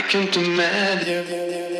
I can't imagine.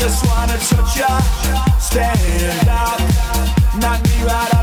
Just wanna touch ya, stand up, knock me right out.